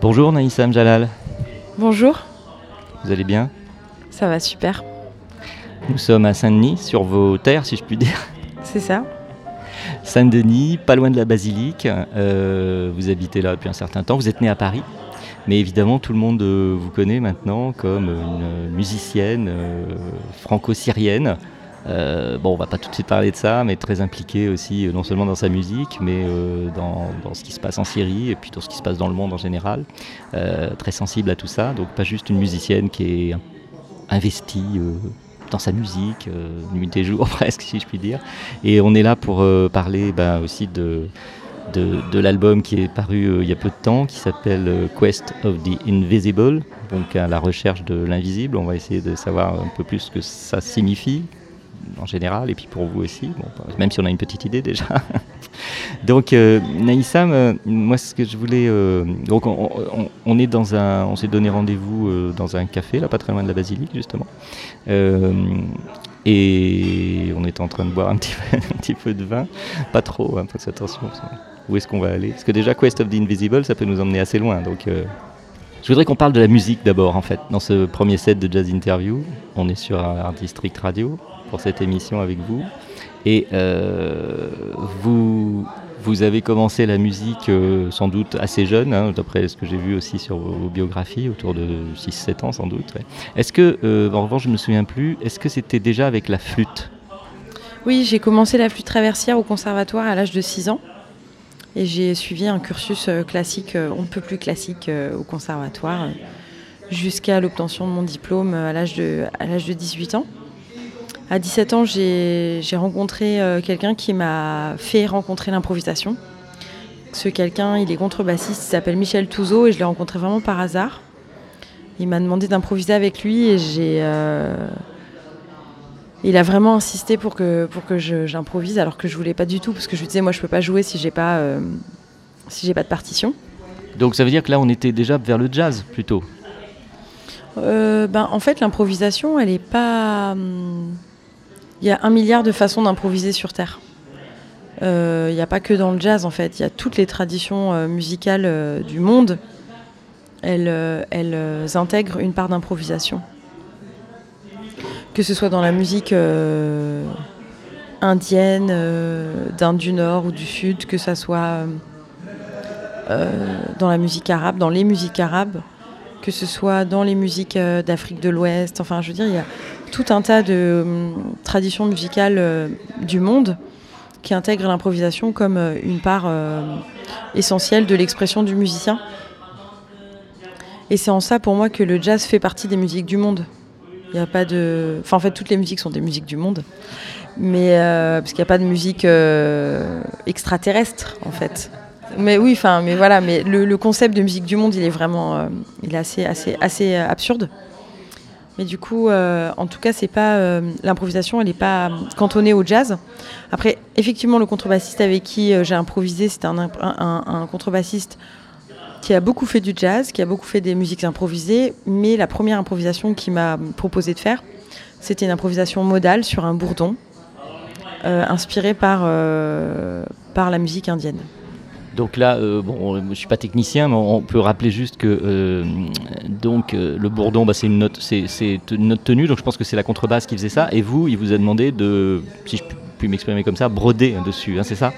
Bonjour Naïsam Jalal, Bonjour, vous allez bien? Ça va super, Nous sommes à Saint-Denis, sur vos terres si je puis dire. c'est ça. Saint-Denis, pas loin de la basilique, euh, vous habitez là depuis un certain temps, vous êtes né à Paris, mais évidemment tout le monde euh, vous connaît maintenant comme une musicienne euh, franco-syrienne. Euh, bon, on va pas tout de suite parler de ça, mais très impliquée aussi, euh, non seulement dans sa musique, mais euh, dans, ce qui se passe en Syrie et puis dans ce qui se passe dans le monde en général. Très sensible à tout ça, donc pas juste une musicienne qui est investie dans sa musique, nuit et jour presque, si je puis dire. Et on est là pour parler bah, aussi de, l'album qui est paru il y a peu de temps, qui s'appelle Quest of the Invisible, donc à la recherche de l'invisible. On va essayer de savoir un peu plus ce que ça signifie en général, et puis pour vous aussi, bon, même si on a une petite idée déjà. donc euh, Naïsam, euh, moi ce que je voulais, euh, donc on, est dans un, on s'est donné rendez-vous euh, dans un café là, pas très loin de la basilique justement, et on est en train de boire un petit peu, un de vin, pas trop, hein, attention. parce que Où est-ce qu'on va aller? Parce que déjà Quest of the Invisible, ça peut nous emmener assez loin, donc. je voudrais qu'on parle de la musique d'abord, en fait, dans ce premier set de Jazz Interview. On est sur Art District Radio pour cette émission avec vous. Et euh, vous, vous avez commencé la musique euh, sans doute assez jeune, hein, d'après ce que j'ai vu aussi sur vos, biographies, autour de 6-7 ans sans doute. Est-ce que, euh, en revanche, je ne me souviens plus, est-ce que c'était déjà avec la flûte? Oui, j'ai commencé la flûte traversière au conservatoire à l'âge de 6 ans. Et j'ai suivi un cursus classique, on ne peut plus classique au conservatoire, jusqu'à l'obtention de mon diplôme à l'âge de, de 18 ans. À 17 ans, j'ai rencontré euh, quelqu'un qui m'a fait rencontrer l'improvisation. Ce quelqu'un, il est contrebassiste, il s'appelle Michel Touzeau et je l'ai rencontré vraiment par hasard. Il m'a demandé d'improviser avec lui et j'ai... euh, il a vraiment insisté pour que, pour que je- j'improvise alors que je voulais pas du tout parce que je lui disais moi je peux pas jouer si j'ai pas euh, si j'ai pas de partition. Donc ça veut dire que là, on était déjà vers le jazz plutôt? Euh, ben en fait l'improvisation elle est pas hum, il y a un milliard de façons d'improviser sur terre. Euh, Il n'y a pas que dans le jazz en fait, il y a toutes les traditions euh, musicales euh, du monde. Elles, elles intègrent une part d'improvisation. Que ce soit dans la musique indienne, d'Inde du Nord ou du Sud, que ce soit dans la musique arabe, dans les musiques arabes, que ce soit dans les musiques d'Afrique de l'Ouest. Enfin, je veux dire, il y a tout un tas de hum, traditions musicales euh, du monde qui intègrent l'improvisation comme euh, une part euh, essentielle de l'expression du musicien. Et c'est en ça pour moi que le jazz fait partie des musiques du monde. Il n'y a pas de. Enfin, en fait, toutes les musiques sont des musiques du monde. Mais. parce qu'il n'y a pas de musique extraterrestre, en fait. Mais oui, enfin, mais voilà, mais le, concept de musique du monde, il est vraiment. il est assez, assez, assez absurde. Mais du coup, euh, en tout cas, c'est pas. euh, L'improvisation, elle n'est pas cantonnée au jazz. Après, effectivement, le contrebassiste avec qui euh, j'ai improvisé, c'était un, contrebassiste qui a beaucoup fait du jazz, qui a beaucoup fait des musiques improvisées, mais la première improvisation qu'il m'a proposé de faire, c'était une improvisation modale sur un bourdon, euh, inspiré par, euh, par la musique indienne. Donc là, euh, bon, je suis pas technicien, mais on peut rappeler juste que euh, donc euh, le bourdon, bah, c'est une note, c'est une note tenue, donc je pense que c'est la contrebasse qui faisait ça. Et vous, il vous a demandé de, si je puis m'exprimer comme ça, broder dessus, hein, c'est ça?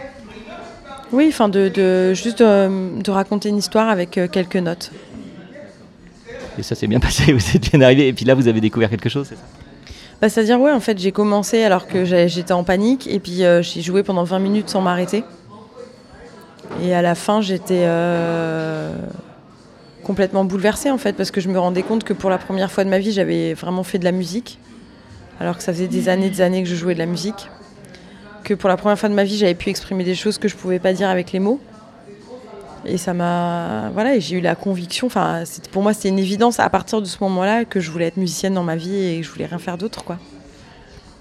Oui, enfin de, de juste de, de raconter une histoire avec euh, quelques notes. Et ça s'est bien passé, vous êtes bien arrivé. Et puis là, vous avez découvert quelque chose, c'est ça? Bah, C'est-à-dire, ouais, en fait, j'ai commencé alors que j'étais en panique et puis j'ai joué pendant 20 minutes sans m'arrêter. Et à la fin, j'étais euh, complètement bouleversée en fait parce que je me rendais compte que pour la première fois de ma vie, j'avais vraiment fait de la musique alors que ça faisait des années, des années que je jouais de la musique. Que pour la première fois de ma vie, j'avais pu exprimer des choses que je pouvais pas dire avec les mots. Et ça m'a. Voilà, et j'ai eu la conviction, enfin, pour moi, c'était une évidence à partir de ce moment-là que je voulais être musicienne dans ma vie et que je voulais rien faire d'autre, quoi.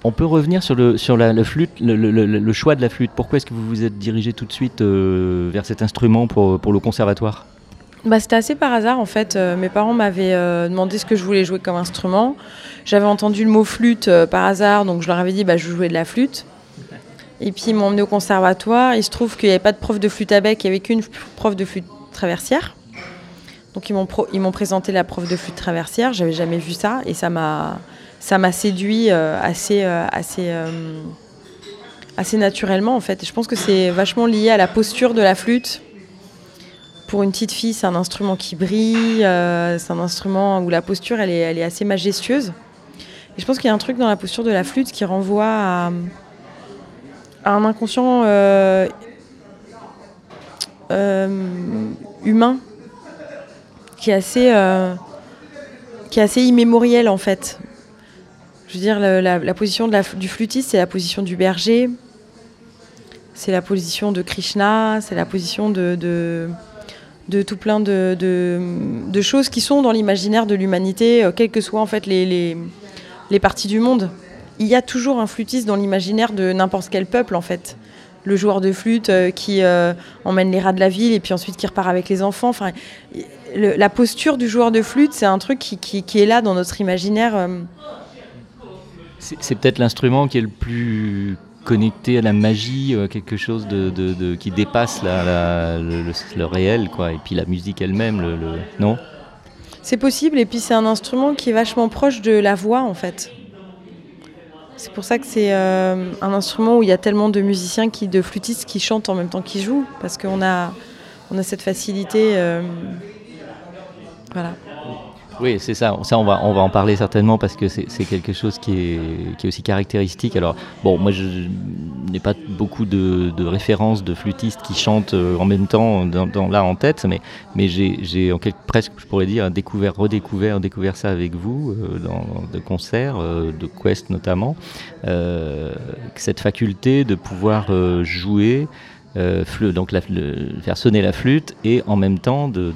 On peut revenir sur le, sur la, flûte, le, choix de la flûte. Pourquoi est-ce que vous vous êtes dirigé tout de suite euh, vers cet instrument pour, pour le conservatoire? Bah, c'était assez par hasard en fait. Euh, mes parents m'avaient euh, demandé ce que je voulais jouer comme instrument. J'avais entendu le mot flûte par hasard, donc je leur avais dit bah, je jouais de la flûte. Et puis ils m'ont emmené au conservatoire. Il se trouve qu'il n'y avait pas de prof de flûte à bec, il n'y avait qu'une prof de flûte traversière. Donc ils m'ont pro- ils m'ont présenté la prof de flûte traversière. J'avais jamais vu ça et ça m'a ça m'a séduit euh, assez euh, assez euh, assez naturellement en fait. Et je pense que c'est vachement lié à la posture de la flûte pour une petite fille, c'est un instrument qui brille, c'est un instrument où la posture elle est, elle est assez majestueuse. Et je pense qu'il y a un truc dans la posture de la flûte qui renvoie à, un inconscient humain qui est assez, qui est assez immémoriel en fait. Je veux dire, la, position du flûtiste, c'est la position du berger, c'est la position de Krishna, c'est la position de, tout plein de, choses qui sont dans l'imaginaire de l'humanité, euh, quelles que soient en fait les, parties du monde. Il y a toujours un flûtiste dans l'imaginaire de n'importe quel peuple en fait. Le joueur de flûte euh, qui euh, emmène les rats de la ville et puis ensuite qui repart avec les enfants. Enfin, la posture du joueur de flûte, c'est un truc qui est là dans notre imaginaire. C'est peut-être l'instrument qui est le plus connecté à la magie, euh, quelque chose de, qui dépasse le, réel, quoi. Et puis la musique elle-même, le, le- non? C'est possible, et puis c'est un instrument qui est vachement proche de la voix en fait. C'est pour ça que c'est euh, un instrument où il y a tellement de musiciens, qui, de flûtistes qui chantent en même temps qu'ils jouent, parce qu'on a, on a cette facilité. euh, voilà. Oui, c'est ça. Ça, on va, on va en parler certainement parce que c'est quelque chose qui est, qui est aussi caractéristique. Alors, bon, moi, je n'ai pas beaucoup de, références de flûtistes qui chantent euh, en même temps là en tête, mais, mais j'ai presque, je pourrais dire, découvert, redécouvert, découvert ça avec vous euh, dans de concerts, euh, de Quest notamment. Cette faculté de pouvoir jouer, donc faire sonner la flûte et en même temps de-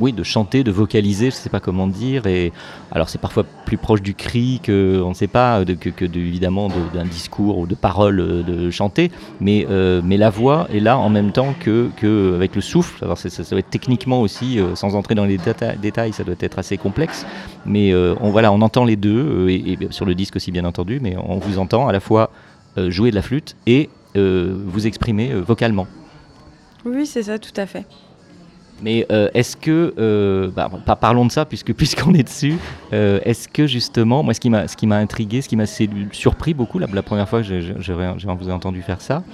oui, de chanter, de vocaliser, je ne sais pas comment dire. Et alors c'est parfois plus proche du cri que, on ne sait pas, que, que de- évidemment de- d'un discours ou de paroles euh, de chanter, mais, euh, mais la voix est là en même temps que, que avec le souffle. Alors ça, ça doit être techniquement aussi, euh, sans entrer dans les déta- détails, ça doit être assez complexe. Mais on, voilà, on entend les deux, et, sur le disque aussi bien entendu, mais on vous entend à la fois jouer de la flûte et vous exprimer vocalement. Oui, c'est ça, tout à fait. Mais euh, est-ce que, euh, bah, parlons de ça puisque puisqu'on est dessus, euh, est-ce que justement, moi ce qui m'a ce qui m'a intrigué, ce qui m'a surpris beaucoup la, la première fois que j'ai- vous ai entendu faire ça,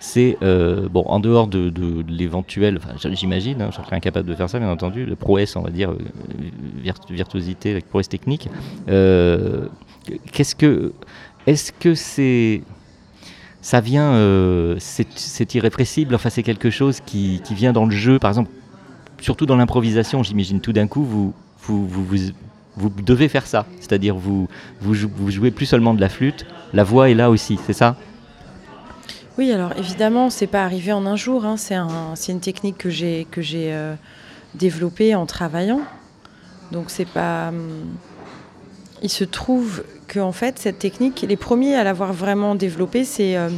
c'est bon en dehors de, l'éventuel, j'imagine, hein, je serais incapable de faire ça bien entendu, le prouesse on va dire, virt- virtuosité, avec prouesse technique. Qu'est-ce que, est-ce que c'est ça vient, c'est irrépressible, enfin c'est quelque chose qui, qui vient dans le jeu, par exemple surtout dans l'improvisation, j'imagine, tout d'un coup, vous, devez faire ça. C'est-à-dire, vous, vous, jou- vous jouez plus seulement de la flûte, la voix est là aussi, c'est ça? Oui, alors évidemment, c'est pas arrivé en un jour. hein, C'est un, une technique que j'ai euh, développée en travaillant. Donc c'est pas. hum, Il se trouve que en fait cette technique, les premiers à l'avoir vraiment développée, c'est euh,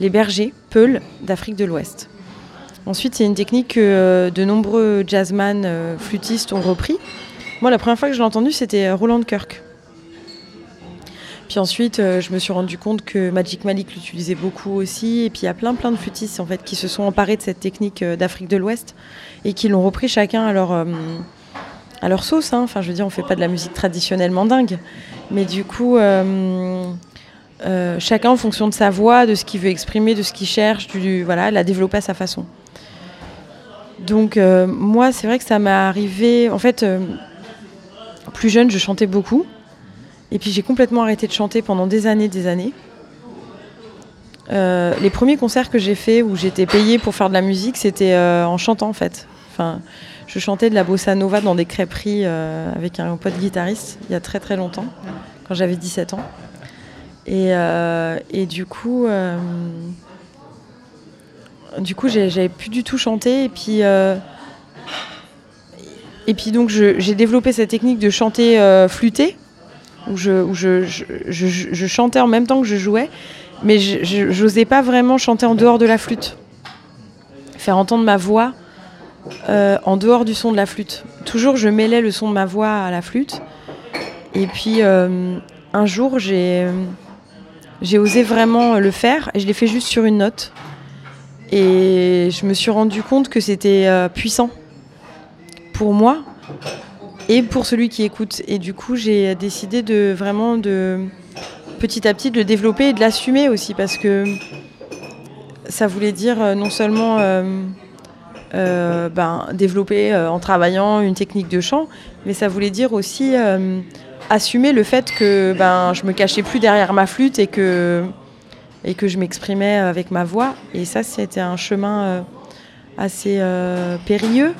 les bergers Peul d'Afrique de l'Ouest. Ensuite, c'est une technique que euh, de nombreux jazzman euh, flûtistes ont repris. Moi, la première fois que je l'ai entendu, c'était euh, Roland Kirk. Puis ensuite, je me suis rendu compte que Magic Malik l'utilisait beaucoup aussi. Et puis il y a plein plein de flûtistes en fait qui se sont emparés de cette technique d'Afrique de l'Ouest et qui l'ont repris chacun à leur, sauce. hein. Enfin, je veux dire, on fait pas de la musique traditionnellement dingue, mais du coup, chacun en fonction de sa voix, de ce qu'il veut exprimer, de ce qu'il cherche, du, voilà, l'a développé à sa façon. Donc euh, moi, c'est vrai que ça m'est arrivé. En fait, euh, plus jeune, je chantais beaucoup. Et puis j'ai complètement arrêté de chanter pendant des années, des années. Euh, les premiers concerts que j'ai faits où j'étais payée pour faire de la musique, c'était en chantant en fait. Je chantais de la bossa nova dans des crêperies avec un pote guitariste il y a très très longtemps, quand j'avais 17 ans. Et, du coup, du coup, j'avais plus du tout chanté. Et puis, euh, et puis donc, j'ai développé cette technique de chanter euh, flûté, où, je, chantais en même temps que je jouais, mais je- n'osais pas vraiment chanter en dehors de la flûte. Faire entendre ma voix euh, en dehors du son de la flûte. Toujours, je mêlais le son de ma voix à la flûte. Et puis, euh, un jour, j'ai osé vraiment le faire et je l'ai fait juste sur une note. Et je me suis rendu compte que c'était euh, puissant pour moi et pour celui qui écoute. Et du coup, j'ai décidé de vraiment de petit à petit de le développer et de l'assumer aussi parce que ça voulait dire euh, non seulement euh, ben, développer en travaillant une technique de chant, mais ça voulait dire aussi assumer le fait que ben, je me cachais plus derrière ma flûte et que, et que je m'exprimais avec ma voix. Et ça, c'était un chemin euh, assez euh, périlleux.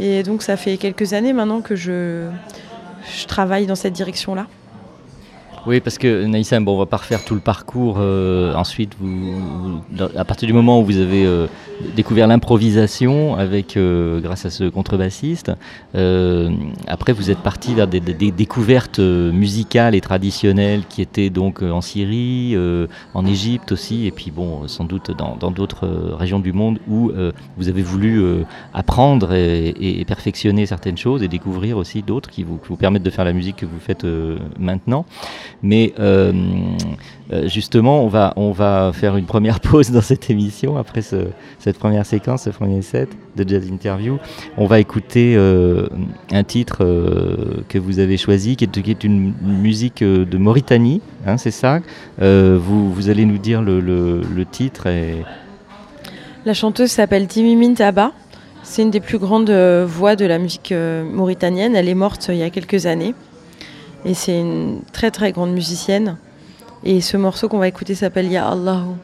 Et donc, ça fait quelques années maintenant que je, je travaille dans cette direction-là. Oui, parce que Naïssa, bon, on va pas refaire tout le parcours. euh, ensuite, vous, à partir du moment où vous avez euh, découvert l'improvisation avec, euh, grâce à ce contrebassiste, euh, après vous êtes parti vers des, des- découvertes euh, musicales et traditionnelles qui étaient donc euh, en Syrie, en Égypte aussi, et puis bon, sans doute dans d'autres régions du monde où vous avez voulu apprendre et, et- perfectionner certaines choses et découvrir aussi d'autres qui vous, qui vous permettent de faire la musique que vous faites maintenant. Mais euh, euh, justement, on va, on va faire une première pause dans cette émission après ce- cette première séquence, ce premier set de Jazz Interview. On va écouter euh, un titre que vous avez choisi, qui est, une musique de Mauritanie, hein, c'est ça? Vous, vous allez nous dire le, titre et, La chanteuse s'appelle Timimine Taba. C'est une des plus grandes voix de la musique mauritanienne. Elle est morte il y a quelques années. Et c'est une très très grande musicienne. Et ce morceau qu'on va écouter s'appelle Ya Allahu.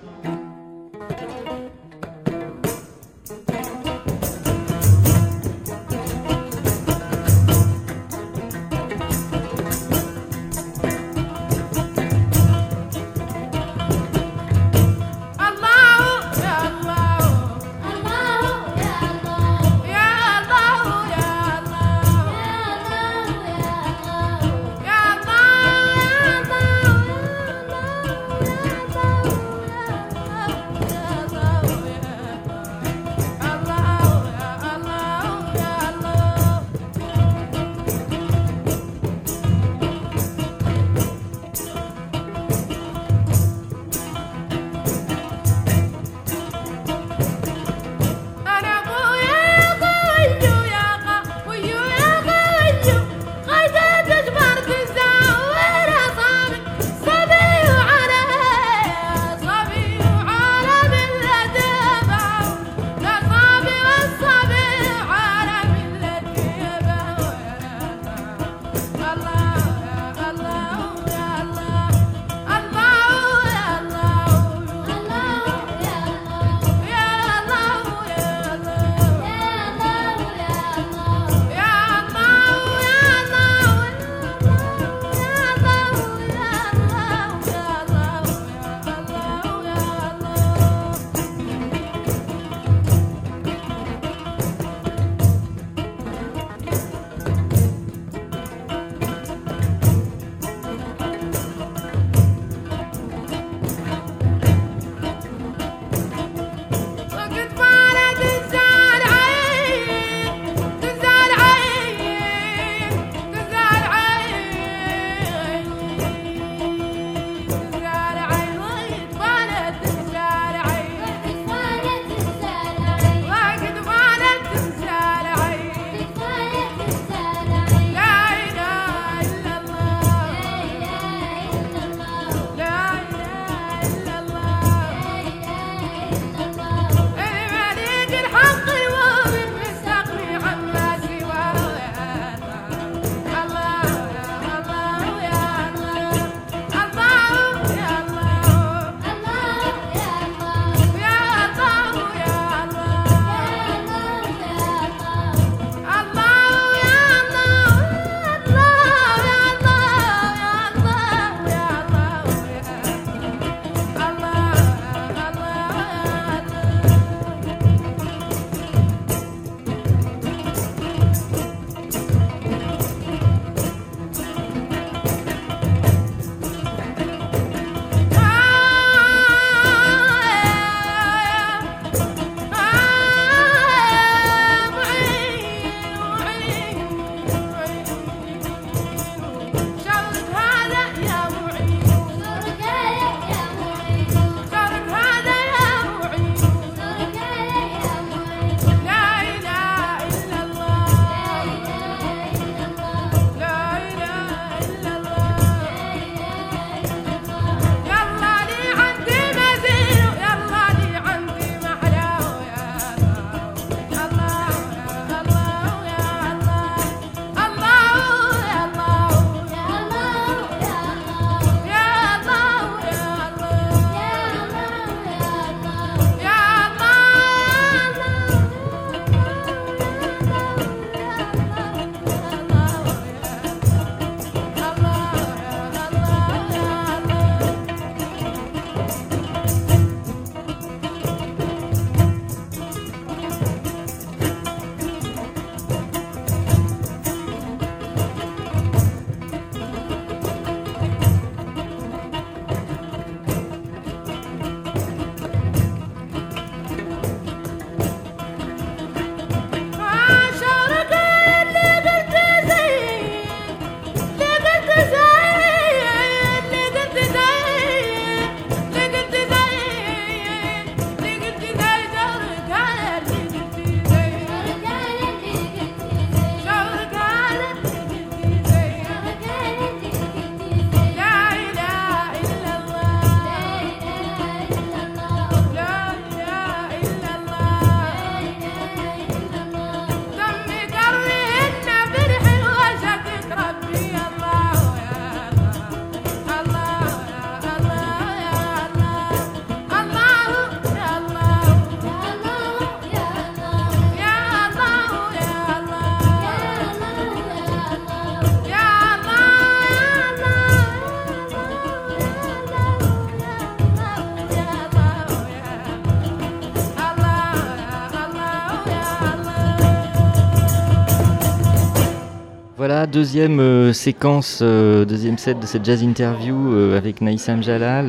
Deuxième euh, séquence, euh, deuxième set de cette jazz interview euh, avec Naïsam Jalal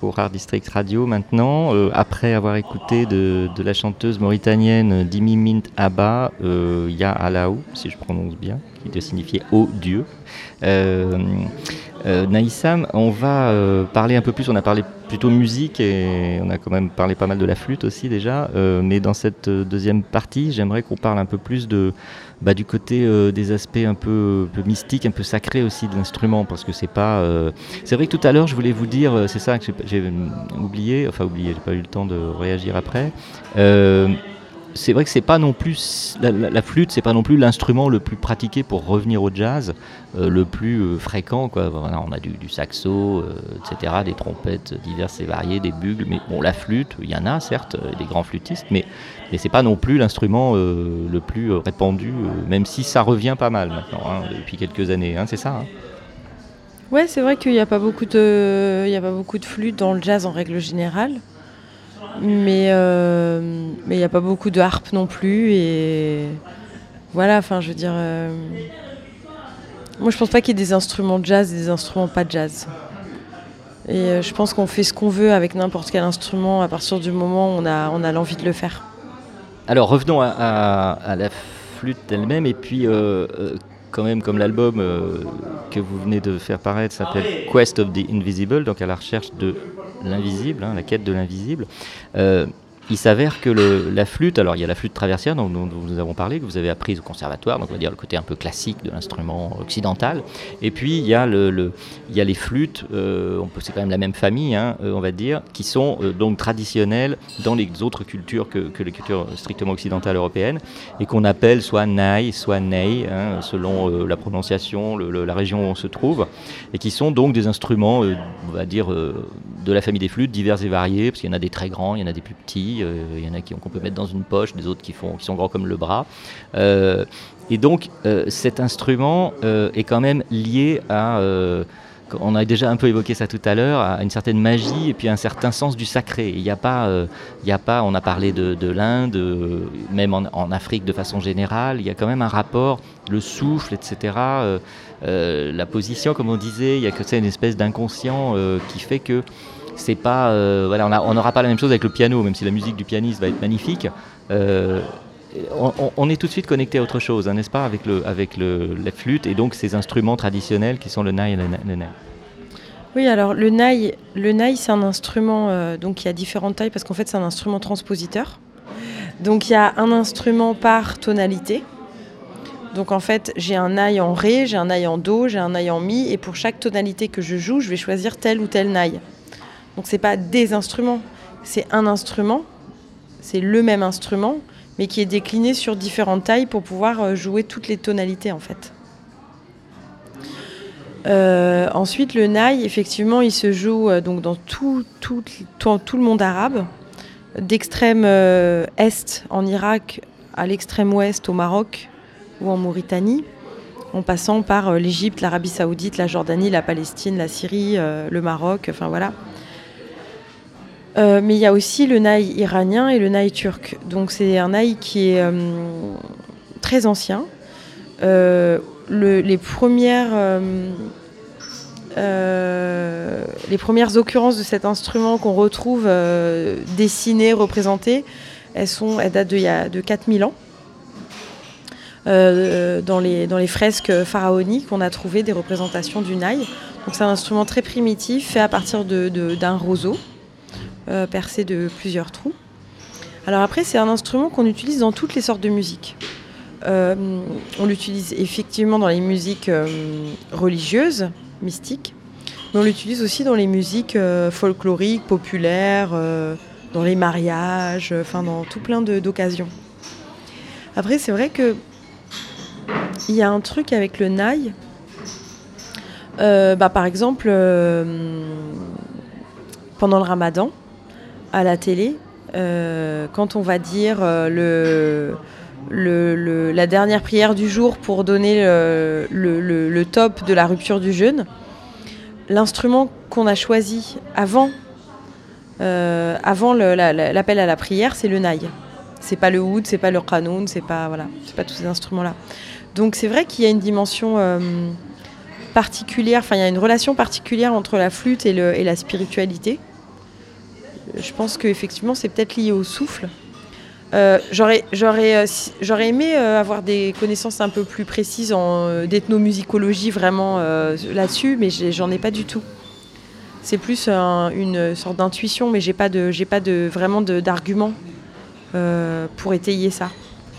pour Art District Radio maintenant. Après avoir écouté de, la chanteuse mauritanienne Dimi Mint Abba, euh, il y a Alaou, si je prononce bien, qui doit signifier Ô Dieu. Euh, Naïsam, on va euh, parler un peu plus, on a parlé plutôt musique et on a quand même parlé pas mal de la flûte aussi déjà, euh, mais dans cette euh, deuxième partie, j'aimerais qu'on parle un peu plus de, bah, du côté des aspects un peu, mystiques, un peu sacrés aussi de l'instrument, parce que c'est pas. C'est vrai que tout à l'heure, je voulais vous dire, c'est ça que j'ai- oublié, enfin oublié, j'ai pas eu le temps de réagir après. C'est vrai que c'est pas non plus la, la- la flûte, c'est pas non plus l'instrument le plus pratiqué pour revenir au jazz, euh, le plus euh, fréquent. On a du, saxo, euh, etc., des trompettes diverses et variées, des bugles. Mais bon, la flûte, il y en a certes, des grands flûtistes, mais mais c'est pas non plus l'instrument le plus répandu, même si ça revient pas mal maintenant hein, depuis quelques années. hein, c'est ça. hein. Ouais, c'est vrai qu'il n'y a pas beaucoup de, il y a pas beaucoup de flûte dans le jazz en règle générale, mais euh, mais il n'y a pas beaucoup de harpe non plus et voilà. Enfin, je veux dire, euh, moi je pense pas qu'il y ait des instruments de jazz et des instruments pas de jazz. Et euh, je pense qu'on fait ce qu'on veut avec n'importe quel instrument à partir du moment où on a on a l'envie de le faire. Alors revenons à, à- la flûte elle-même et puis quand même comme l'album euh, que vous venez de faire paraître s'appelle Quest of the Invisible, donc à la recherche de l'invisible, hein, la quête de l'invisible. euh, il s'avère que le- la flûte, alors il y a la flûte traversière dont, nous avons parlé, que vous avez apprise au conservatoire, donc on va dire le côté un peu classique de l'instrument occidental. Et puis il y a, les flûtes, euh, c'est quand même la même famille, hein, euh, on va dire, qui sont euh, donc traditionnelles dans les autres cultures que, les cultures strictement occidentales européennes, et qu'on appelle soit nai, soit nei, hein, selon la prononciation, la région où on se trouve, et qui sont donc des instruments, on va dire, de la famille des flûtes, divers et variés, parce qu'il y en a des très grands, il y en a des plus petits, euh, il y en a qui- qu'on peut mettre dans une poche, des autres qui, font, qui sont grands comme le bras. Euh, et donc, euh, cet instrument est quand même lié à. on a déjà un peu évoqué ça tout à l'heure, à une certaine magie et puis à un certain sens du sacré. Il n'y a pas, euh, a pas, on a parlé de, de l'Inde, même en, Afrique de façon générale, il y a quand même un rapport, le souffle, etc. la position, comme on disait, il y a que c'est une espèce d'inconscient qui fait que c'est pas, euh, voilà, on n'aura pas la même chose avec le piano, même si la musique du pianiste va être magnifique. Euh, on, est tout de suite connecté à autre chose, hein, n'est-ce pas, avec, le, avec le, la flûte et donc ces instruments traditionnels qui sont le nai et le, le. Oui, alors le nai, le nai c'est un instrument euh, donc il a différentes tailles parce qu'en fait c'est un instrument transpositeur. Donc il y a un instrument par tonalité. Donc en fait j'ai un nai en ré, j'ai un nai en do, j'ai un nai en mi et pour chaque tonalité que je joue, je vais choisir tel ou tel nai. Donc c'est pas des instruments, c'est un instrument, c'est le même instrument mais qui est décliné sur différentes tailles pour pouvoir euh, jouer toutes les tonalités en fait. Euh, ensuite, le naï, effectivement, il se joue euh, donc dans tout, le monde arabe, d'extrême est en Irak à l'extrême ouest au Maroc ou en Mauritanie, en passant par l'Égypte, l'Arabie saoudite, la Jordanie, la Palestine, la Syrie, le Maroc, enfin voilà. Euh, mais il y a aussi le naï iranien et le naï turc. Donc c'est un naï qui est euh, très ancien. Euh, le- les premières les premières occurrences de cet instrument qu'on retrouve dessinées, représentées, elles, sont, elles datent de, il y a- de 4000 ans. Dans, les, dans les fresques pharaoniques, on a trouvé des représentations du naï. Donc c'est un instrument très primitif, fait à partir de- de- d'un roseau, euh, percé de plusieurs trous. Alors après, c'est un instrument qu'on utilise dans toutes les sortes de musique. Euh, on l'utilise effectivement dans les musiques euh, religieuses, mystiques, mais on l'utilise aussi dans les musiques euh, folkloriques, populaires, dans les mariages, enfin dans tout plein d'occasions. Après, c'est vrai que il y a un truc avec le naï. Bah, par exemple, pendant le ramadan, à la télé, euh, quand on va dire euh, la dernière prière du jour pour donner le, le- top de la rupture du jeûne, l'instrument qu'on a choisi avant, euh, l'appel à la prière, c'est le naï. C'est pas le oud, c'est pas le qanoun, c'est pas voilà, c'est pas tous ces instruments-là. Donc c'est vrai qu'il y a une dimension euh, particulière, enfin il y a une relation particulière entre la flûte et la spiritualité. Je pense qu'effectivement c'est peut-être lié au souffle. Euh, j'aurais, j'aurais, euh, j'aurais aimé euh, avoir des connaissances un peu plus précises en d'ethnomusicologie vraiment là-dessus, mais j'en ai pas du tout. C'est plus un- une sorte d'intuition, mais j'ai pas de, j'ai pas de vraiment d'argument pour étayer ça.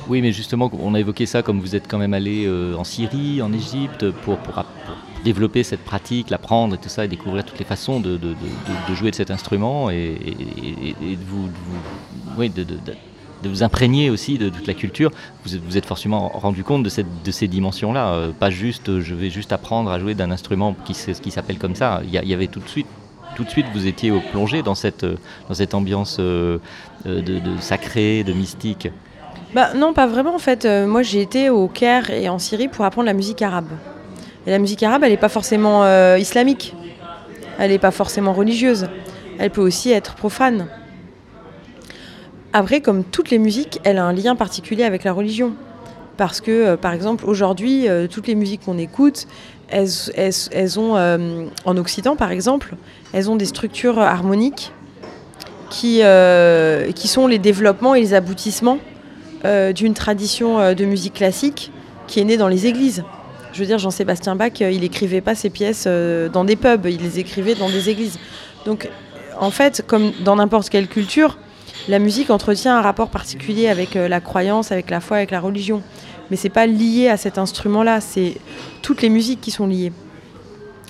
Oui, mais justement, on a évoqué ça comme vous êtes quand même allé en Syrie, en Égypte, pour, pour, pour développer cette pratique, l'apprendre et tout ça, et découvrir toutes les façons de, jouer de cet instrument et, vous, de vous- imprégner aussi de toute la culture. Vous vous êtes forcément rendu compte de, ces dimensions-là, euh, pas juste euh, je vais juste apprendre à jouer d'un instrument qui, qui s'appelle comme ça. Il y, avait tout de suite. Tout de suite, vous étiez plongé dans cette, euh, dans cette ambiance de, sacré, de mystique. Bah non, pas vraiment en fait. Moi j'ai été au Caire et en Syrie pour apprendre la musique arabe. Et la musique arabe, elle n'est pas forcément euh, islamique. Elle n'est pas forcément religieuse. Elle peut aussi être profane. Après, comme toutes les musiques, elle a un lien particulier avec la religion. Parce que, euh, par exemple, aujourd'hui, euh, toutes les musiques qu'on écoute, elles, elles- ont, en Occident par exemple, elles ont des structures harmoniques qui, qui sont les développements et les aboutissements d'une tradition de musique classique qui est née dans les églises. Je veux dire, Jean-Sébastien Bach, euh, il écrivait pas ses pièces euh, dans des pubs, il les écrivait dans des églises. Donc, en fait, comme dans n'importe quelle culture, la musique entretient un rapport particulier avec euh, la croyance, avec la foi, avec la religion. Mais c'est pas lié à cet instrument-là, c'est toutes les musiques qui sont liées.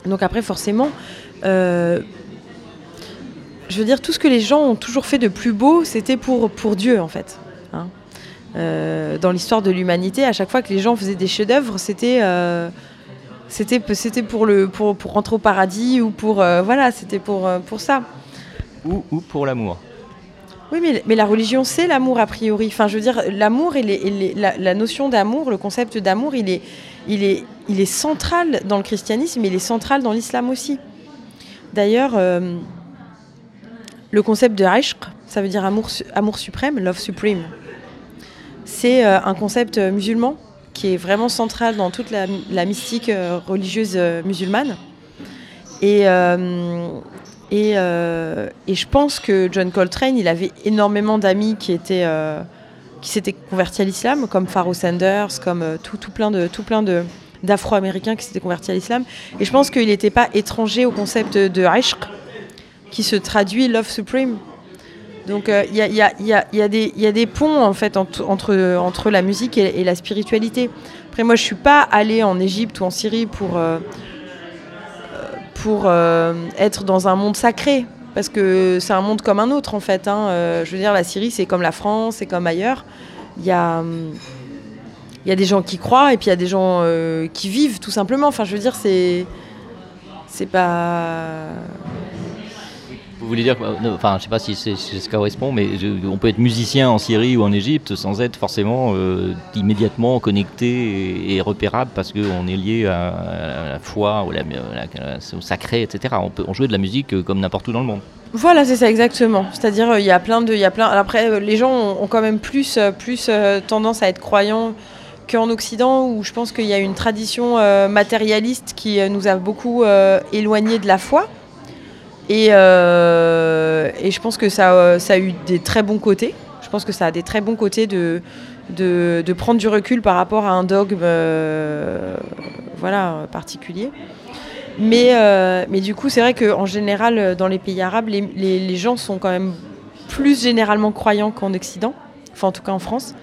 Donc après, forcément, euh, je veux dire, tout ce que les gens ont toujours fait de plus beau, c'était pour, pour Dieu, en fait. hein. Euh, dans l'histoire de l'humanité, à chaque fois que les gens faisaient des chefs-d'œuvre, c'était euh, c'était c'était pour le pour, pour rentrer au paradis ou pour euh, voilà, c'était pour euh, pour ça. Ou, ou pour l'amour. Oui, mais, mais la religion, c'est l'amour a priori. Enfin, je veux dire, l'amour et, les- et les- la, la notion d'amour, le concept d'amour, il est, il, est, il est central dans le christianisme, mais il est central dans l'islam aussi. D'ailleurs, euh, le concept de ishq, ça veut dire amour, amour suprême, love supreme. C'est euh, un concept euh, musulman qui est vraiment central dans toute la, mystique euh, religieuse musulmane. Et, et, et je pense que John Coltrane, il avait énormément d'amis qui étaient qui s'étaient convertis à l'islam, comme Pharoah Sanders, comme tout, tout plein de tout plein de d'Afro-Américains qui s'étaient convertis à l'islam. Et je pense qu'il n'était pas étranger au concept de ishq, qui se traduit love supreme. Donc euh, il y, y y y a des- ponts en fait entre, entre, la musique et, la spiritualité. Après moi je suis pas allée en Égypte ou en Syrie pour euh, pour euh, être dans un monde sacré. Parce que c'est un monde comme un autre en fait. hein. Je veux dire, la Syrie c'est comme la France, c'est comme ailleurs. Il y a, hum, y a des gens qui croient et puis il y a des gens qui vivent tout simplement. Enfin, je veux dire, c'est. C'est pas. Voulez dire, euh, enfin, je sais pas si c'est si ça correspond, mais je- on peut être musicien en Syrie ou en Égypte sans être forcément euh, immédiatement connecté et, repérable parce qu'on est lié à, la foi ou la- au sacré, etc. On peut on joue de la musique euh, comme n'importe où dans le monde. Voilà, c'est ça exactement. C'est-à-dire, euh, il y a plein de, il y a plein. Après, euh, les gens ont, quand même plus, euh, plus euh, tendance à être croyants qu'en Occident, où je pense qu'il y a une tradition euh, matérialiste qui euh, nous a beaucoup euh, éloignés de la foi. Et, euh, et je pense que ça, ça a eu des très bons côtés. Je pense que ça a des très bons côtés de, de, prendre du recul par rapport à un dogme euh, voilà, particulier. Mais, euh, mais du coup, c'est vrai qu'en général, dans les pays arabes, les, les- les gens sont quand même plus généralement croyants qu'en Occident, enfin en tout cas en France.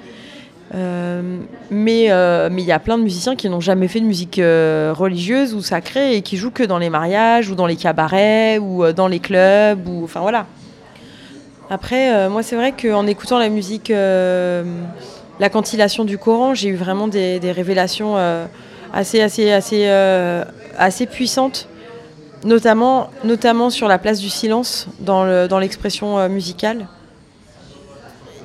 Euh, mais euh, mais il y a plein de musiciens qui n'ont jamais fait de musique euh, religieuse ou sacrée et qui jouent que dans les mariages ou dans les cabarets ou dans les clubs ou enfin voilà. Après, moi c'est vrai qu'en écoutant la musique, la cantillation du Coran, j'ai eu vraiment des, révélations assez assez assez assez puissantes, notamment notamment sur la place du silence dans le- dans l'expression musicale.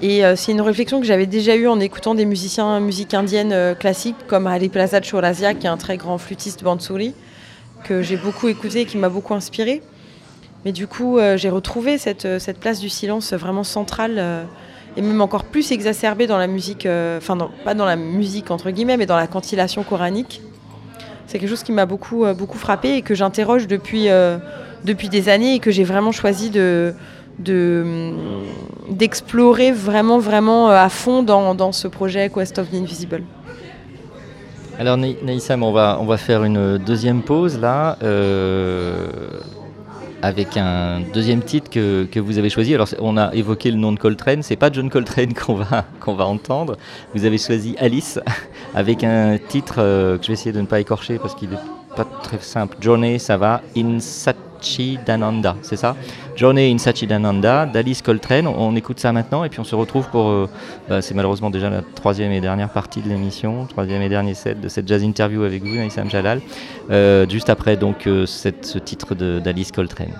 Et euh, c'est une réflexion que j'avais déjà eue en écoutant des musiciens musique indienne euh, classique comme Ali Prasad Chaurasia, qui est un très grand flûtiste bansuri, que j'ai beaucoup écouté et qui m'a beaucoup inspiré. Mais du coup, euh, j'ai retrouvé cette, cette place du silence vraiment centrale. et même encore plus exacerbé dans la musique, enfin pas dans la musique entre guillemets, mais dans la cantillation coranique. C'est quelque chose qui m'a beaucoup, beaucoup frappé et que j'interroge depuis, depuis des années et que j'ai vraiment choisi de, de, d'explorer vraiment, vraiment à fond dans, dans ce projet Quest of the Invisible. Alors Naïsam, on va, on va faire une deuxième pause là, euh, avec un deuxième titre que, que, vous avez choisi. Alors on a évoqué le nom de Coltrane, c'est pas John Coltrane qu'on va, qu'on va entendre. Vous avez choisi Alice avec un titre euh, que je vais essayer de ne pas écorcher parce qu'il est pas très simple. Journey, ça va. In c'est ça Journey in Satchidananda d'Alice Coltrane. On écoute ça maintenant et puis on se retrouve pour. Euh, bah, c'est malheureusement déjà la troisième et dernière partie de l'émission, troisième et dernier set de cette jazz interview avec vous, Naïsam Jalal. Euh, juste après donc euh, ce titre d'Alice Coltrane.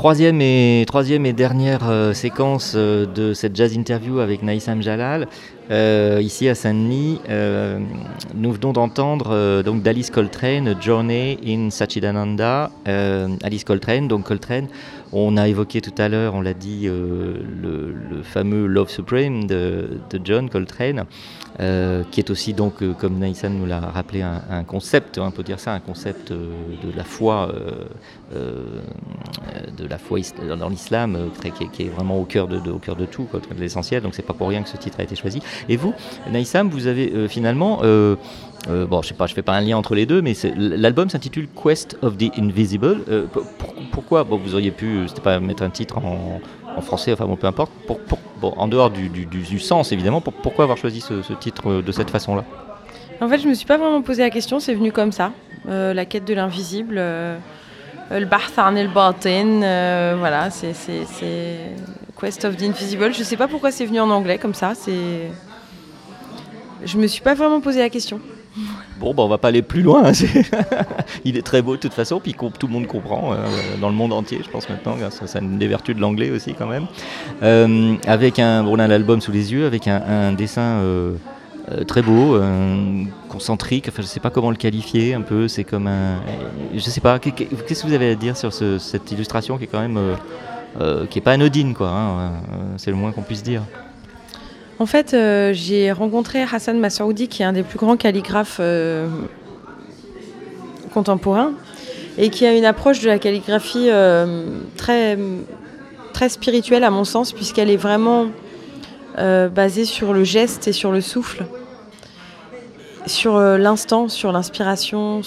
Troisième et, troisième et dernière euh, séquence euh, de cette jazz interview avec Naïsam Jalal, euh, ici à Saint-Denis. nous venons d'entendre d'Alice Coltrane, Journey in Sachidananda. Alice Coltrane, donc Coltrane, on a évoqué tout à l'heure, on l'a dit, le, fameux Love Supreme de, John Coltrane. Euh, qui est aussi donc, euh, comme Naïsan nous l'a rappelé, un, concept, hein, on peut dire ça, un concept euh, de la foi, dans l'islam, qui, est vraiment au cœur de, au cœur de tout, de l'essentiel. Donc c'est pas pour rien que ce titre a été choisi. Et vous, Naïsam, vous avez finalement bon, je sais pas, je fais pas un lien entre les deux, mais l'album s'intitule Quest of the Invisible. pourquoi? Bon, vous auriez pu, c'était pas mettre un titre en, français, enfin bon, peu importe. En dehors du, sens, évidemment, pourquoi avoir choisi ce, titre de cette façon-là? En fait, je me suis pas vraiment posé la question, c'est venu comme ça. Euh, la quête de l'invisible, euh, le Barthan et le Barton, euh, voilà, c'est Quest of the Invisible. Je sais pas pourquoi c'est venu en anglais comme ça. C'est, je me suis pas vraiment posé la question. Bon, bah, on va pas aller plus loin. Hein, il est très beau de toute façon, puis tout le monde comprend euh, dans le monde entier, je pense maintenant. Ça, a une des vertus de l'anglais aussi quand même. Euh, avec un, on a l'album sous les yeux, avec un, dessin euh, très beau, concentrique. Enfin, je sais pas comment le qualifier. Un peu, c'est comme un, je sais pas. Qu'est-ce que vous avez à dire sur cette illustration qui est quand même, qui est pas anodine, quoi. Hein, c'est le moins qu'on puisse dire. En fait, euh, j'ai rencontré Hassan Massoudi, qui est un des plus grands calligraphes euh, contemporains, et qui a une approche de la calligraphie euh, très, très spirituelle, à mon sens, puisqu'elle est vraiment basée sur le geste et sur le souffle, sur l'instant, sur l'inspiration.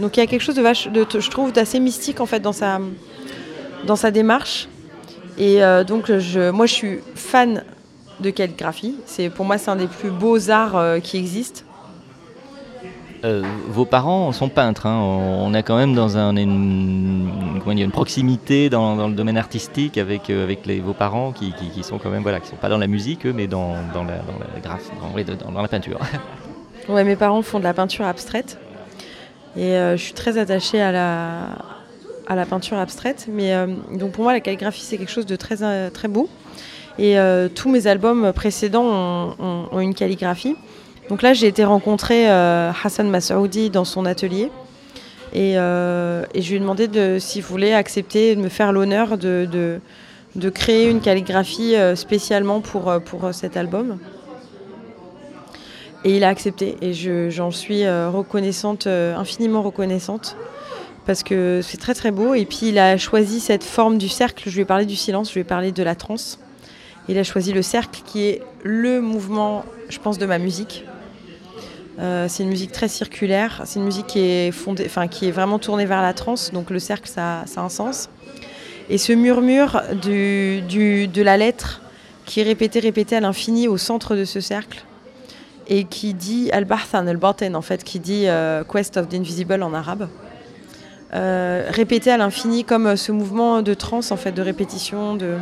Donc il y a quelque chose de, je trouve, d'assez mystique, en fait, dans sa, dans sa démarche. Et donc, moi, je suis fan de calligraphie. C'est pour moi c'est un des plus beaux arts euh, qui existent. Euh, vos parents sont peintres. Hein. On a quand même dans un, une, une proximité dans, le domaine artistique avec, euh, avec les, vos parents qui, qui, sont quand même voilà, qui sont pas dans la musique eux, mais dans, dans la, dans la, dans, la peinture. Ouais, mes parents font de la peinture abstraite et je suis très attachée à la, à la peinture abstraite. Mais donc pour moi la calligraphie c'est quelque chose de très, très beau. Et euh, tous mes albums précédents ont, une calligraphie. Donc là, j'ai été rencontrer euh, Hassan Massaoudi dans son atelier. Euh, et, je lui ai demandé s'il voulait accepter de me faire l'honneur de, de, créer une calligraphie spécialement pour, pour cet album. Et il a accepté. Et j'en suis reconnaissante, infiniment reconnaissante. Parce que c'est très très beau. Et puis il a choisi cette forme du cercle. Je lui ai parlé du silence, je lui ai parlé de la transe. Il a choisi le cercle qui est le mouvement, je pense, de ma musique. Euh, c'est une musique très circulaire. C'est une musique qui est, fondée, qui est vraiment tournée vers la trance. Donc le cercle, ça, a un sens. Et ce murmure de la lettre qui est répété, répété à l'infini au centre de ce cercle et qui dit Al-Bahthan, Al-Baten en fait, qui dit euh, Quest of the Invisible en arabe. Euh, répété à l'infini comme ce mouvement de trance en fait, de répétition. De...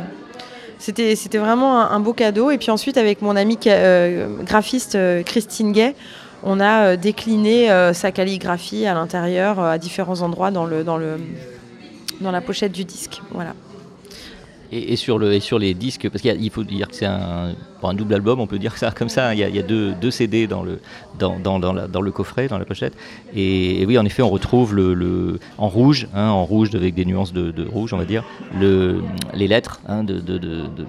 C'était, vraiment un, beau cadeau. Et puis ensuite, avec mon amie euh, graphiste euh, Christine Gay, on a euh, décliné sa calligraphie à l'intérieur, à différents endroits dans, dans la pochette du disque. Voilà. Et, sur le, et sur les disques, parce qu'il faut dire que c'est un, double album, on peut dire ça comme ça, hein, il y a, deux, deux CD dans le, dans, dans, dans le coffret, dans la pochette. Et, oui, en effet, on retrouve le, en rouge, hein, en rouge avec des nuances de, rouge, on va dire, le, les lettres hein, de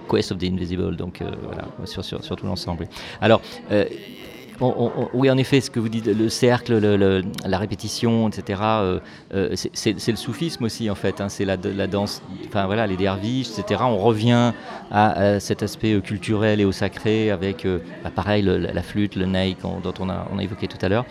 Quest of the Invisible, donc euh, voilà, sur, sur, sur tout l'ensemble. Alors, euh, on- oui, en effet, ce que vous dites, le cercle, le- le- la répétition, etc., euh, euh, c'est- le soufisme aussi, en fait. hein, c'est la, danse, enfin voilà, les derviches, etc. On revient à, cet aspect euh, culturel et au sacré avec, bah, pareil, la, flûte, le qu'on- dont on a, évoqué tout à l'heure.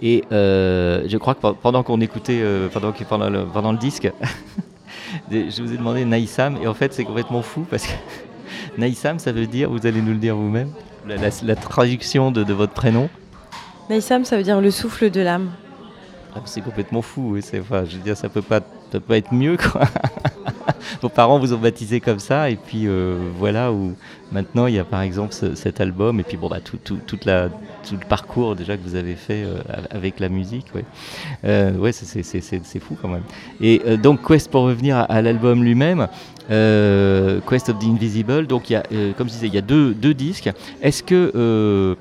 Et je crois que pe- pendant qu'on écoutait, pendant, pendant, le, pendant le disque, je vous ai demandé Naïsam, et en fait, c'est complètement fou parce que Naïsam, ça veut dire, vous allez nous le dire vous-même, la, la- la traduction de, de votre prénom. Naïsam, ça veut dire le souffle de l'âme. Ah, C'est complètement fou, oui, c'est, enfin, je veux dire, ça peut pas, peut pas être mieux, quoi. Vos parents vous ont baptisé comme ça, et puis euh, voilà où maintenant il y a par exemple ce- cet album, et puis bon, bah, tout, tout, toute la, tout le parcours déjà que vous avez fait euh, avec la musique, ouais, Euh, ouais, c'est, c'est, c'est, c'est- c'est fou quand même. Et donc Quest pour revenir à, à l'album lui-même, Quest of the Invisible, donc y a, euh, comme je disais, il y a deux, deux disques. Est-ce que euh,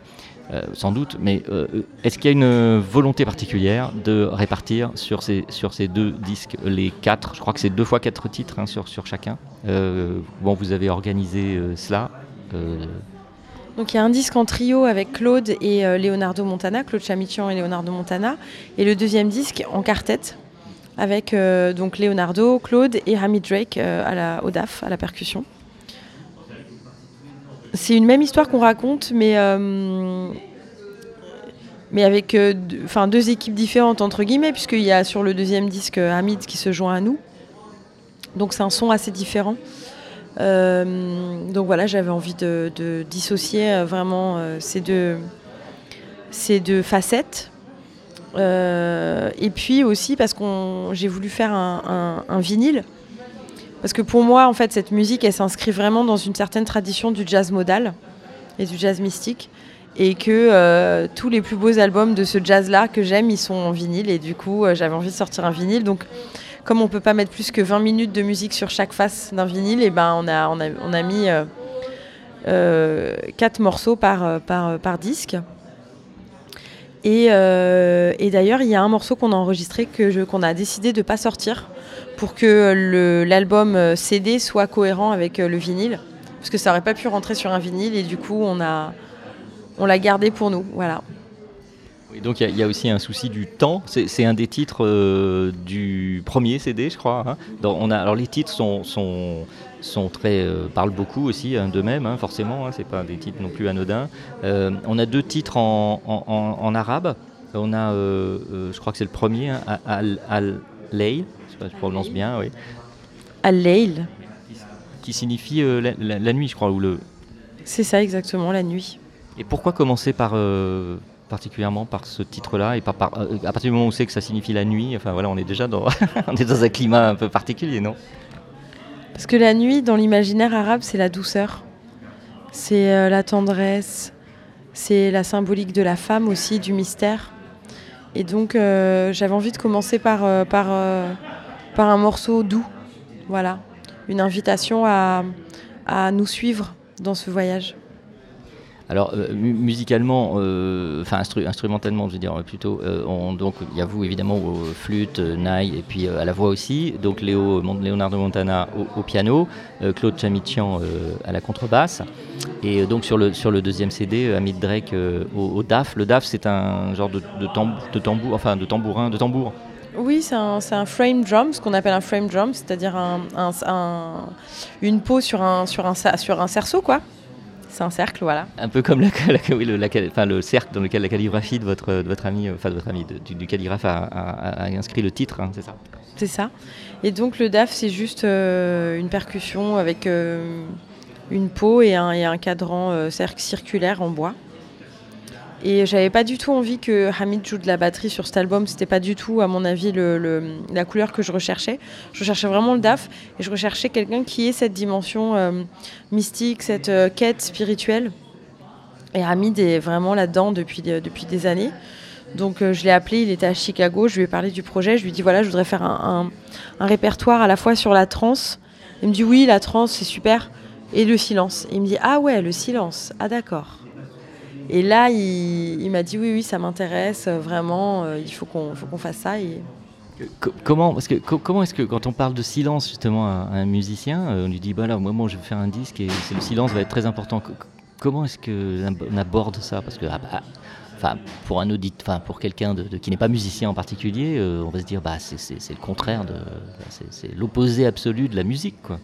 euh, sans doute, mais euh, est-ce qu'il y a une volonté particulière de répartir sur ces, sur ces deux disques les quatre? Je crois que c'est deux fois quatre titres hein, sur, sur chacun. Euh, vous avez organisé euh, cela. euh, Donc il y a un disque en trio avec Claude et euh, Leonardo Montana, Claude Chamichian et Leonardo Montana, et le deuxième disque en quartet avec euh, donc Leonardo, Claude et Hamid Drake euh, au DAF, à la percussion. C'est une même histoire qu'on raconte, mais, euh, mais avec deux, équipes différentes, entre guillemets, puisqu'il y a sur le deuxième disque Hamid qui se joint à nous. Donc c'est un son assez différent. Donc voilà, j'avais envie de, de dissocier vraiment ces, deux, ces deux facettes. Euh, et puis aussi parce que j'ai voulu faire un, vinyle. Parce que pour moi, en fait, cette musique, elle s'inscrit vraiment dans une certaine tradition du jazz modal et du jazz mystique. Et que euh, tous les plus beaux albums de ce jazz-là que j'aime, ils sont en vinyle. Et du coup, euh, j'avais envie de sortir un vinyle. Donc, comme on peut pas mettre plus que 20 minutes de musique sur chaque face d'un vinyle, et ben on a, on a, on a mis euh, euh, quatre morceaux par, par, par disque. Et, euh, et d'ailleurs, il y a un morceau qu'on a enregistré que qu'on a décidé de ne pas sortir pour que l'album euh, CD soit cohérent avec euh, le vinyle. Parce que ça aurait pas pu rentrer sur un vinyle et du coup, on a- on l'a gardé pour nous. Voilà. donc il y a- aussi un souci du temps. C'est un des titres du premier CD, je crois. hein. On a, alors les titres sont, sont très euh, parlent beaucoup aussi hein, d'eux-mêmes, hein, forcément. Hein, c'est pas des titres non plus anodins. Euh, on a deux titres en, en- en- en arabe. On a, euh, je crois que c'est le premier, hein, Al Al Layl, je sais pas si je prononce bien, oui, Al-Layl, qui signifie la, la- la nuit, je crois, ou le. c'est ça exactement, la nuit. Et pourquoi commencer par particulièrement par ce titre-là et par, par- à partir du moment où on sait que ça signifie la nuit, enfin voilà, on est déjà dans, on est dans un climat un peu particulier, non? Parce que la nuit, dans l'imaginaire arabe, c'est la douceur, c'est euh, la tendresse, c'est la symbolique de la femme aussi, du mystère. Et donc, euh, j'avais envie de commencer par, euh, par, un morceau doux. Voilà, une invitation à nous suivre dans ce voyage. Alors euh, mu- musicalement, euh, enfin instru- instrumentalement, je veux dire plutôt. euh, on- donc il y a vous évidemment aux flûtes, naï et puis à la voix aussi. Donc Léo, Leonardo Montana au, piano, Claude Chamichian à la contrebasse. Et donc sur le sur le deuxième CD, Hamid Drake au, DAF. Le DAF c'est un genre de, tambour, enfin de tambourin, de tambour. Oui, c'est un, frame drum, ce qu'on appelle un frame drum, c'est-à-dire un, un- un- une peau sur un, sur, un, sur un cerceau, quoi. C'est un cercle, voilà. Un peu comme la, la- oui, le, la- enfin, le cercle dans lequel la calligraphie de votre, de votre ami, euh, enfin de votre ami, de- du, du calligraphe a, a- a inscrit le titre, hein, c'est ça? C'est ça. Et donc le DAF, c'est juste euh, une percussion avec euh, une peau et un, et un cadran euh, cercle circulaire en bois. Et j'avais pas du tout envie que Hamid joue de la batterie sur cet album. C'était pas du tout, à mon avis, la couleur que je recherchais. Je recherchais vraiment le DAF et je recherchais quelqu'un qui ait cette dimension euh, mystique, cette euh, quête spirituelle. Et Hamid est vraiment là-dedans depuis, des- depuis des années. Donc euh, je l'ai appelé, il était à Chicago, je lui ai parlé du projet, je lui ai dit voilà, je voudrais faire un répertoire à la fois sur la trance. Il me dit oui, la trance, c'est super. Et le silence. Il me dit ah ouais, le silence. Ah d'accord. Et là, il, m'a dit oui, oui, ça m'intéresse euh, vraiment, euh, il faut qu'on fasse ça. Comment, parce que, co- comment est-ce que quand on parle de silence justement à, un musicien, euh, on lui dit bah là, moi, moi je vais faire un disque et le silence va être très important. Co- co- comment est-ce qu'on aborde ça? Parce que ah bah, enfin, pour un audit, enfin pour quelqu'un qui n'est pas musicien en particulier, on va se dire bah c'est, le contraire de, c'est l'opposé absolu de la musique quoi.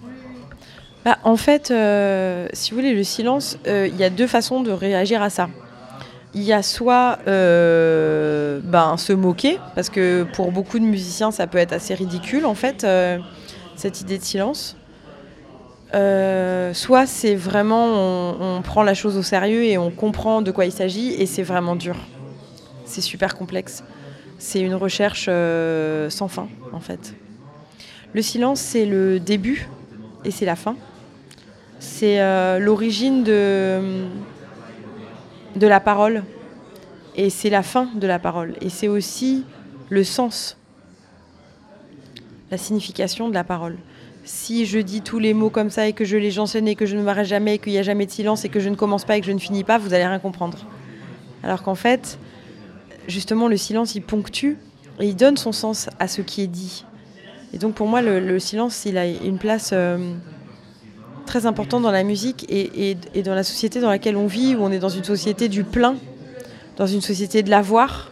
Bah, en fait, euh, si vous voulez, le silence, euh, il y a deux façons de réagir à ça. Il y a soit euh, ben, se moquer, parce que pour beaucoup de musiciens, ça peut être assez ridicule, en fait, cette idée de silence. Soit c'est vraiment, on, prend la chose au sérieux et on comprend de quoi il s'agit, et c'est vraiment dur. C'est super complexe. C'est une recherche sans fin, en fait. Le silence, c'est le début et c'est la fin. C'est euh, l'origine de, de la parole et c'est la fin de la parole. Et c'est aussi le sens, la signification de la parole. Si je dis tous les mots comme ça et que je les j'enseigne et que je ne m'arrête jamais et qu'il n'y a jamais de silence et que je ne commence pas et que je ne finis pas, vous allez rien comprendre. Alors qu'en fait, justement, le silence, il ponctue et il donne son sens à ce qui est dit. Et donc pour moi, le, le silence, il a une place euh, très importante dans la musique et, et- dans la société dans laquelle on vit, où on est dans une société du plein, dans une société de l'avoir.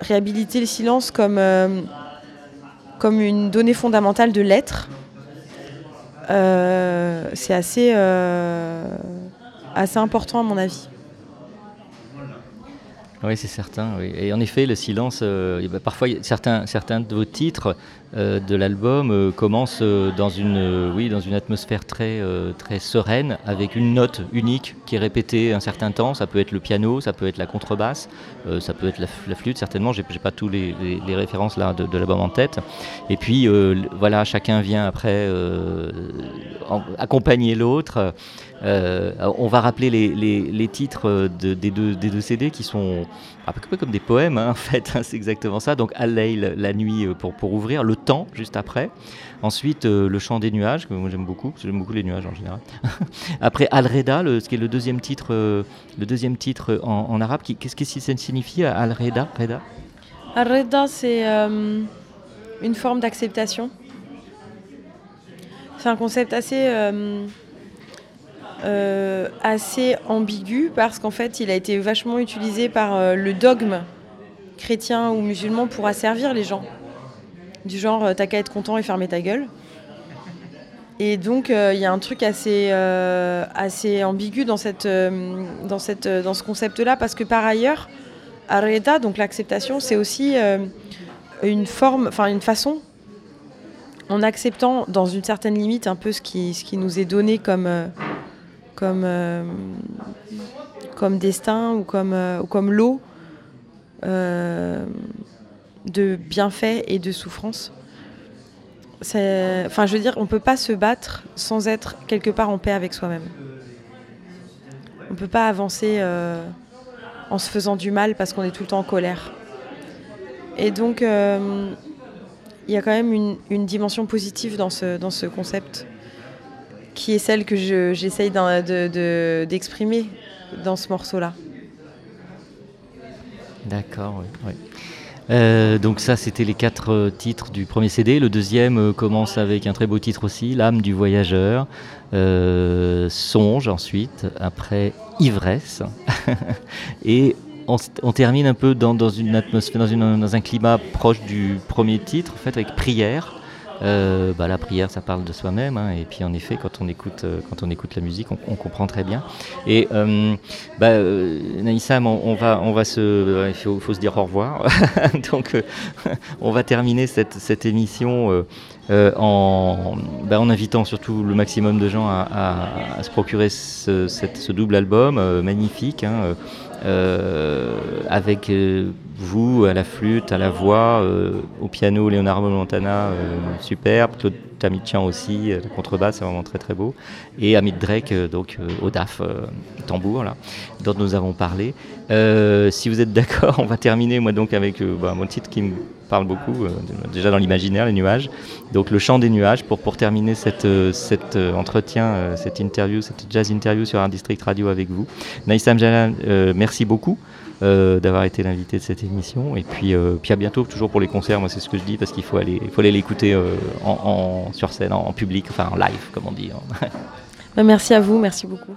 Réhabiliter le silence comme, euh, comme une donnée fondamentale de l'être, euh, c'est assez, euh, assez important à mon avis. Oui, c'est certain. oui. Et en effet, le silence, ben, parfois, certains, certains de vos titres euh, de l'album euh, commencent euh, dans, une, oui, dans une atmosphère très, très sereine, avec une note unique qui est répétée un certain temps. Ça peut être le piano, ça peut être la contrebasse, ça peut être la, flûte, certainement. J'ai j'ai pas tous les, les- références là de, l'album en tête. Et puis, voilà, chacun vient après accompagner l'autre. On va rappeler les, les- les titres de- des, deux, des deux CD qui sont un peu comme des poèmes, hein, en fait, hein, c'est exactement ça. Donc Al-Layl, la nuit pour, pour ouvrir, juste après. Ensuite, euh, le chant des nuages, que moi j'aime beaucoup, parce que j'aime beaucoup les nuages en général. après Al-Reda, le- ce qui est le deuxième titre, euh, le deuxième titre en, en arabe. Qu'est-ce que ça signifie Al-Reda Reda? Arreda, c'est euh, une forme d'acceptation. C'est un concept assez, euh, euh, assez ambigu parce qu'en fait, il a été vachement utilisé par euh, le dogme chrétien ou musulman pour asservir les gens. Du genre, euh, t'as qu'à être content et fermer ta gueule. Et donc, euh, il y a un truc assez, euh, ambigu dans, ce concept-là parce que par ailleurs, Arreda, donc l'acceptation, c'est aussi une forme, enfin une façon, en acceptant dans une certaine limite un peu ce qui, nous est donné comme, destin ou comme, ou comme lot de bienfaits et de souffrances. Enfin, je veux dire, on ne peut pas se battre sans être quelque part en paix avec soi-même. On ne peut pas avancer euh, en se faisant du mal parce qu'on est tout le temps en colère. Et donc, euh, il y a quand même une, dimension positive dans ce, concept, qui est celle que je- j'essaye d'exprimer dans ce morceau-là. D'accord, oui. Euh, donc ça, c'était les quatre euh, titres du premier CD. Le deuxième euh, commence avec un très beau titre aussi, L'âme du voyageur. Songe ensuite, après Ivresse. Et on, termine un peu dans, une atmosphère, dans un climat proche du premier titre, en fait, avec Prière. Euh, bah, la prière, ça parle de soi-même, hein, et puis en effet, quand on écoute, euh, quand on écoute la musique, on, comprend très bien. Et euh, bah, euh, on, va, on va se, il faut, se dire au revoir. Donc, on va terminer cette, émission en, bah, en invitant surtout le maximum de gens à, se procurer ce, double album magnifique. hein, avec vous à la flûte, à la voix, euh, au piano Leonardo Montana, euh, superbe, Claude Tamitian aussi, euh, la contrebasse, c'est vraiment très très beau, et Amit Drake, euh, donc au DAF, tambour, là, dont nous avons parlé. Si vous êtes d'accord, on va terminer moi donc avec bah, mon titre qui me parle beaucoup, déjà dans l'imaginaire, les nuages. Donc le chant des nuages pour, pour terminer cette, cet euh, entretien, cette interview, cette jazz interview sur Art District Radio avec vous. Naïsam Jalal, euh, merci beaucoup euh, d'avoir été l'invité de cette émission. Et puis, euh, puis à bientôt, toujours pour les concerts, moi c'est ce que je dis, parce qu'il faut aller, faut aller l'écouter euh, en- sur scène, en, en public, enfin en live, comme on dit. hein. Bah, merci à vous, merci beaucoup.